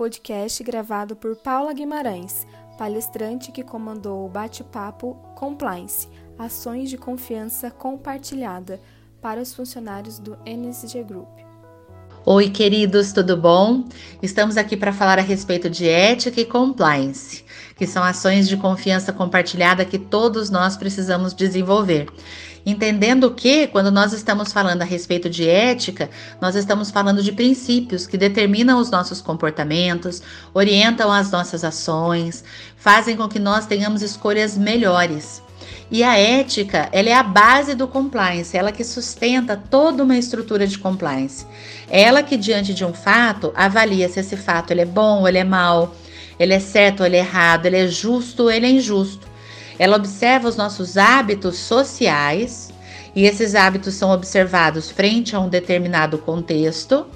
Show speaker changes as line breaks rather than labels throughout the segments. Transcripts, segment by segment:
podcast gravado por Paula Guimarães, palestrante que comandou o bate-papo Compliance, ações de confiança compartilhada para os funcionários do NSG Group.
Oi, queridos, tudo bom? Estamos aqui para falar a respeito de ética e compliance, que são ações de confiança compartilhada que todos nós precisamos desenvolver. Entendendo que, quando nós estamos falando a respeito de ética, nós estamos falando de princípios que determinam os nossos comportamentos, orientam as nossas ações, fazem com que nós tenhamos escolhas melhores. E a ética, ela é a base do compliance, ela que sustenta toda uma estrutura de compliance. Ela que diante de um fato avalia se esse fato ele é bom ou ele é mau, ele é certo ele é errado, ele é justo ele é injusto. Ela observa os nossos hábitos sociais e esses hábitos são observados frente a um determinado contexto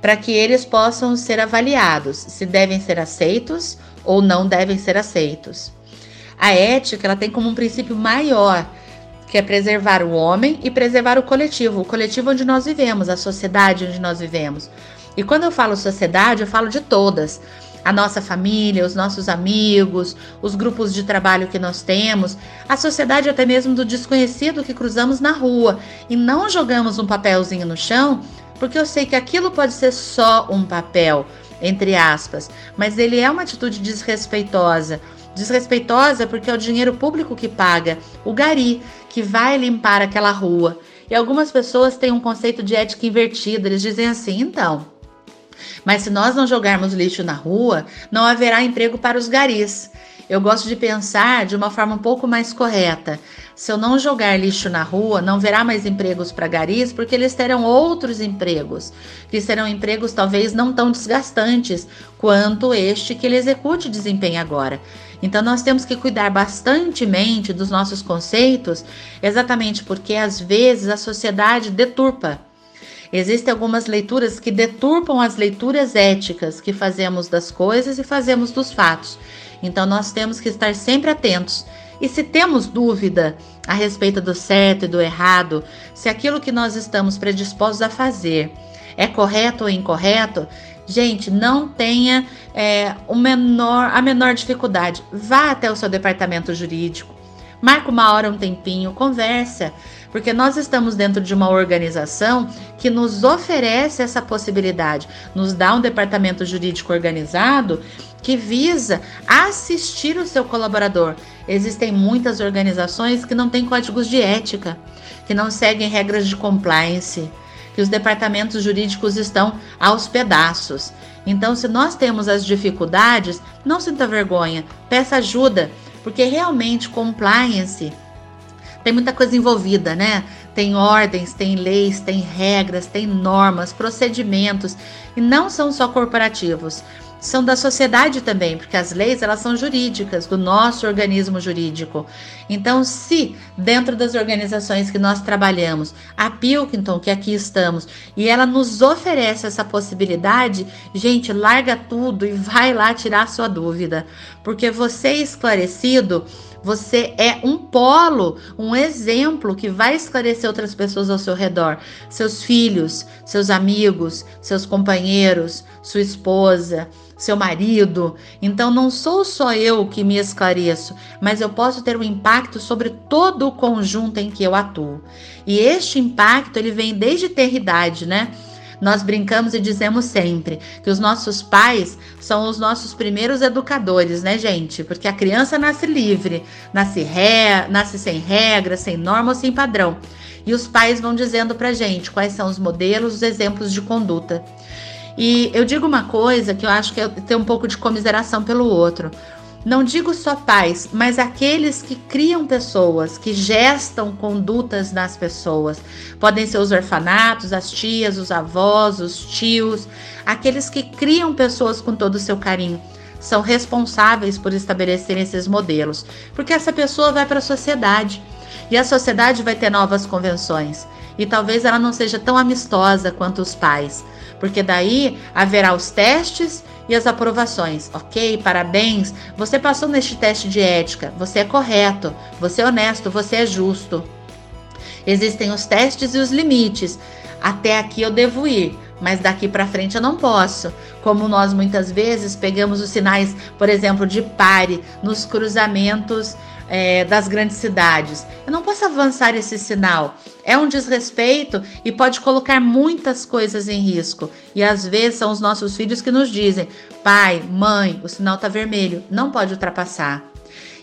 para que eles possam ser avaliados se devem ser aceitos ou não devem ser aceitos. A ética ela tem como um princípio maior que é preservar o homem e preservar o coletivo, o coletivo onde nós vivemos, a sociedade onde nós vivemos. E quando eu falo sociedade, eu falo de todas, a nossa família, os nossos amigos, os grupos de trabalho que nós temos, a sociedade até mesmo do desconhecido que cruzamos na rua e não jogamos um papelzinho no chão, porque eu sei que aquilo pode ser só um papel, entre aspas, mas ele é uma atitude desrespeitosa. Desrespeitosa porque é o dinheiro público que paga, o gari que vai limpar aquela rua. E algumas pessoas têm um conceito de ética invertido, eles dizem assim: então, mas se nós não jogarmos lixo na rua, não haverá emprego para os garis. Eu gosto de pensar de uma forma um pouco mais correta. Se eu não jogar lixo na rua, não verá mais empregos para garis, porque eles terão outros empregos, que serão empregos talvez não tão desgastantes quanto este que ele execute e desempenha agora. Então nós temos que cuidar bastantemente dos nossos conceitos, exatamente porque às vezes a sociedade deturpa Existem algumas leituras que deturpam as leituras éticas que fazemos das coisas e fazemos dos fatos. Então nós temos que estar sempre atentos. E se temos dúvida a respeito do certo e do errado, se aquilo que nós estamos predispostos a fazer é correto ou incorreto, gente, não tenha é, o menor, a menor dificuldade. Vá até o seu departamento jurídico, marca uma hora, um tempinho, conversa porque nós estamos dentro de uma organização que nos oferece essa possibilidade, nos dá um departamento jurídico organizado que visa assistir o seu colaborador. Existem muitas organizações que não têm códigos de ética, que não seguem regras de compliance, que os departamentos jurídicos estão aos pedaços. Então, se nós temos as dificuldades, não sinta vergonha, peça ajuda, porque realmente compliance tem muita coisa envolvida, né? Tem ordens, tem leis, tem regras, tem normas, procedimentos e não são só corporativos, são da sociedade também, porque as leis elas são jurídicas do nosso organismo jurídico. Então, se dentro das organizações que nós trabalhamos, a Pilkington, que aqui estamos, e ela nos oferece essa possibilidade, gente, larga tudo e vai lá tirar sua dúvida, porque você esclarecido você é um polo, um exemplo que vai esclarecer outras pessoas ao seu redor, seus filhos, seus amigos, seus companheiros, sua esposa, seu marido. Então não sou só eu que me esclareço, mas eu posso ter um impacto sobre todo o conjunto em que eu atuo. E este impacto ele vem desde ter idade, né? Nós brincamos e dizemos sempre que os nossos pais são os nossos primeiros educadores, né, gente? Porque a criança nasce livre, nasce, ré, nasce sem regra, sem norma ou sem padrão. E os pais vão dizendo pra gente quais são os modelos, os exemplos de conduta. E eu digo uma coisa que eu acho que é ter um pouco de comiseração pelo outro. Não digo só pais, mas aqueles que criam pessoas, que gestam condutas nas pessoas. Podem ser os orfanatos, as tias, os avós, os tios, aqueles que criam pessoas com todo o seu carinho. São responsáveis por estabelecerem esses modelos, porque essa pessoa vai para a sociedade e a sociedade vai ter novas convenções. E talvez ela não seja tão amistosa quanto os pais, porque daí haverá os testes e as aprovações. Ok, parabéns, você passou neste teste de ética, você é correto, você é honesto, você é justo. Existem os testes e os limites. Até aqui eu devo ir, mas daqui para frente eu não posso. Como nós muitas vezes pegamos os sinais, por exemplo, de pare nos cruzamentos é, das grandes cidades. Eu não posso avançar esse sinal. É um desrespeito e pode colocar muitas coisas em risco. E às vezes são os nossos filhos que nos dizem: pai, mãe, o sinal está vermelho, não pode ultrapassar.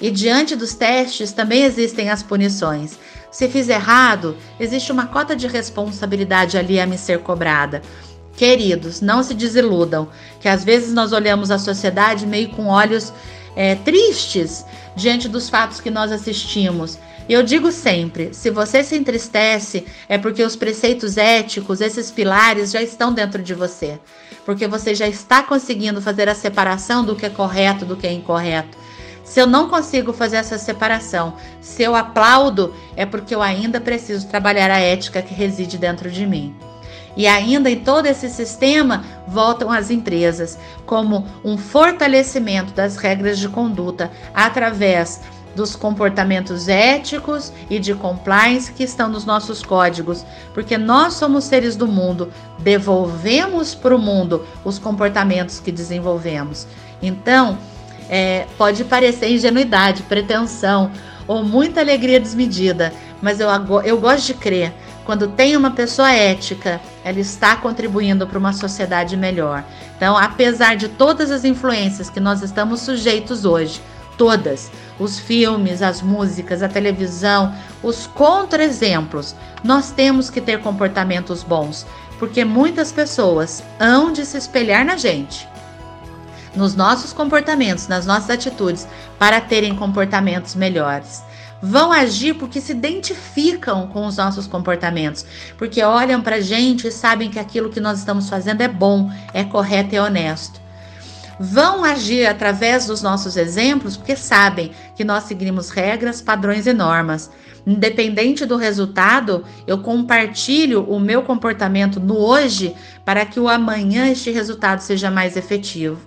E diante dos testes também existem as punições. Se fiz errado, existe uma cota de responsabilidade ali a me ser cobrada. Queridos, não se desiludam, que às vezes nós olhamos a sociedade meio com olhos é, tristes diante dos fatos que nós assistimos. E eu digo sempre: se você se entristece, é porque os preceitos éticos, esses pilares, já estão dentro de você. Porque você já está conseguindo fazer a separação do que é correto do que é incorreto. Se eu não consigo fazer essa separação, se eu aplaudo, é porque eu ainda preciso trabalhar a ética que reside dentro de mim. E ainda em todo esse sistema voltam as empresas como um fortalecimento das regras de conduta através dos comportamentos éticos e de compliance que estão nos nossos códigos, porque nós somos seres do mundo, devolvemos para o mundo os comportamentos que desenvolvemos. Então, é, pode parecer ingenuidade, pretensão ou muita alegria desmedida, mas eu, eu gosto de crer quando tem uma pessoa ética, ela está contribuindo para uma sociedade melhor. Então, apesar de todas as influências que nós estamos sujeitos hoje, todas, os filmes, as músicas, a televisão, os contra-exemplos, nós temos que ter comportamentos bons, porque muitas pessoas hão de se espelhar na gente, nos nossos comportamentos, nas nossas atitudes, para terem comportamentos melhores vão agir porque se identificam com os nossos comportamentos, porque olham para a gente e sabem que aquilo que nós estamos fazendo é bom, é correto e honesto. Vão agir através dos nossos exemplos porque sabem que nós seguimos regras, padrões e normas. Independente do resultado, eu compartilho o meu comportamento no hoje para que o amanhã este resultado seja mais efetivo.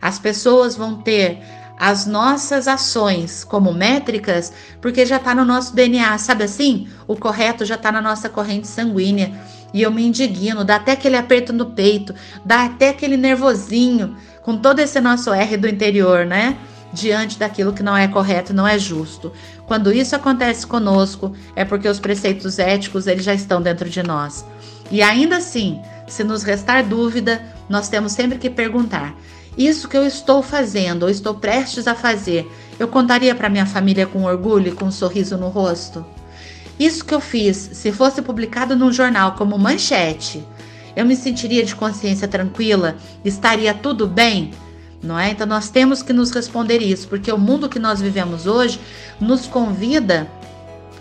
As pessoas vão ter as nossas ações como métricas, porque já está no nosso DNA, sabe assim? O correto já está na nossa corrente sanguínea. E eu me indigno, dá até aquele aperto no peito, dá até aquele nervosinho, com todo esse nosso R do interior, né? Diante daquilo que não é correto, não é justo. Quando isso acontece conosco, é porque os preceitos éticos eles já estão dentro de nós. E ainda assim, se nos restar dúvida, nós temos sempre que perguntar: isso que eu estou fazendo ou estou prestes a fazer, eu contaria para minha família com orgulho e com um sorriso no rosto? Isso que eu fiz, se fosse publicado num jornal como manchete, eu me sentiria de consciência tranquila? Estaria tudo bem? Não é? Então nós temos que nos responder isso, porque o mundo que nós vivemos hoje nos convida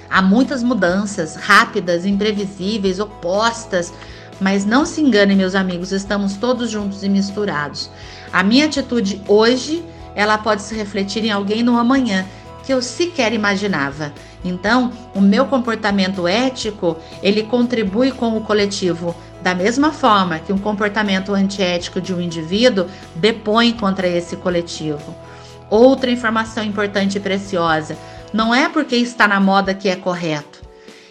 a muitas mudanças rápidas, imprevisíveis, opostas. Mas não se engane, meus amigos, estamos todos juntos e misturados. A minha atitude hoje, ela pode se refletir em alguém no amanhã que eu sequer imaginava. Então, o meu comportamento ético, ele contribui com o coletivo da mesma forma que um comportamento antiético de um indivíduo depõe contra esse coletivo. Outra informação importante e preciosa: não é porque está na moda que é correto.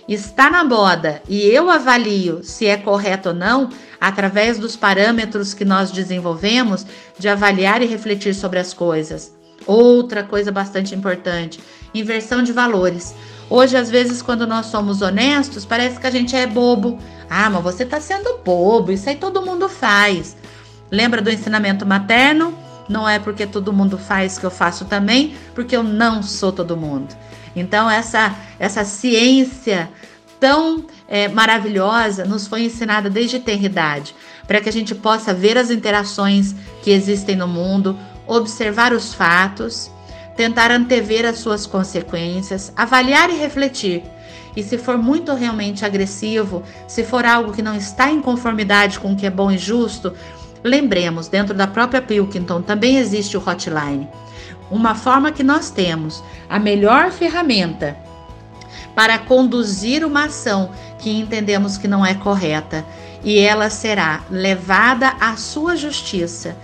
Está na moda e eu avalio se é correto ou não, através dos parâmetros que nós desenvolvemos de avaliar e refletir sobre as coisas. Outra coisa bastante importante: inversão de valores. Hoje, às vezes, quando nós somos honestos, parece que a gente é bobo. Ah, mas você está sendo bobo, isso aí todo mundo faz. Lembra do ensinamento materno? Não é porque todo mundo faz que eu faço também, porque eu não sou todo mundo. Então, essa, essa ciência tão é, maravilhosa nos foi ensinada desde a eternidade, para que a gente possa ver as interações que existem no mundo, observar os fatos, tentar antever as suas consequências, avaliar e refletir. E se for muito realmente agressivo, se for algo que não está em conformidade com o que é bom e justo, lembremos, dentro da própria Pilkington também existe o hotline. Uma forma que nós temos, a melhor ferramenta para conduzir uma ação que entendemos que não é correta e ela será levada à sua justiça.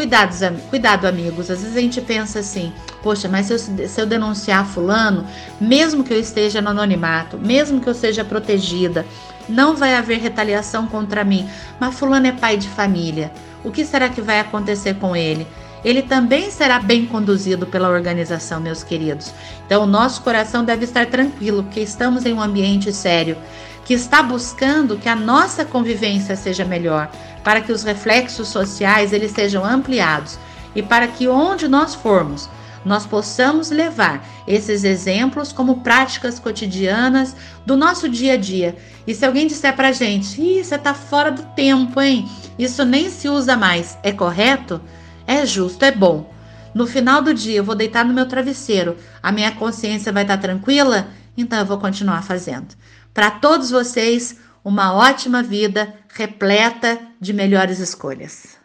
Cuidado, cuidado, amigos. Às vezes a gente pensa assim: poxa, mas se eu, se eu denunciar Fulano, mesmo que eu esteja no anonimato, mesmo que eu seja protegida, não vai haver retaliação contra mim. Mas Fulano é pai de família. O que será que vai acontecer com ele? Ele também será bem conduzido pela organização, meus queridos. Então, nosso coração deve estar tranquilo, porque estamos em um ambiente sério que está buscando que a nossa convivência seja melhor, para que os reflexos sociais eles sejam ampliados e para que onde nós formos, nós possamos levar esses exemplos como práticas cotidianas do nosso dia a dia. E se alguém disser para gente, Ih, você está fora do tempo, hein? Isso nem se usa mais, é correto? É justo, é bom. No final do dia eu vou deitar no meu travesseiro, a minha consciência vai estar tranquila? Então eu vou continuar fazendo. Para todos vocês, uma ótima vida repleta de melhores escolhas.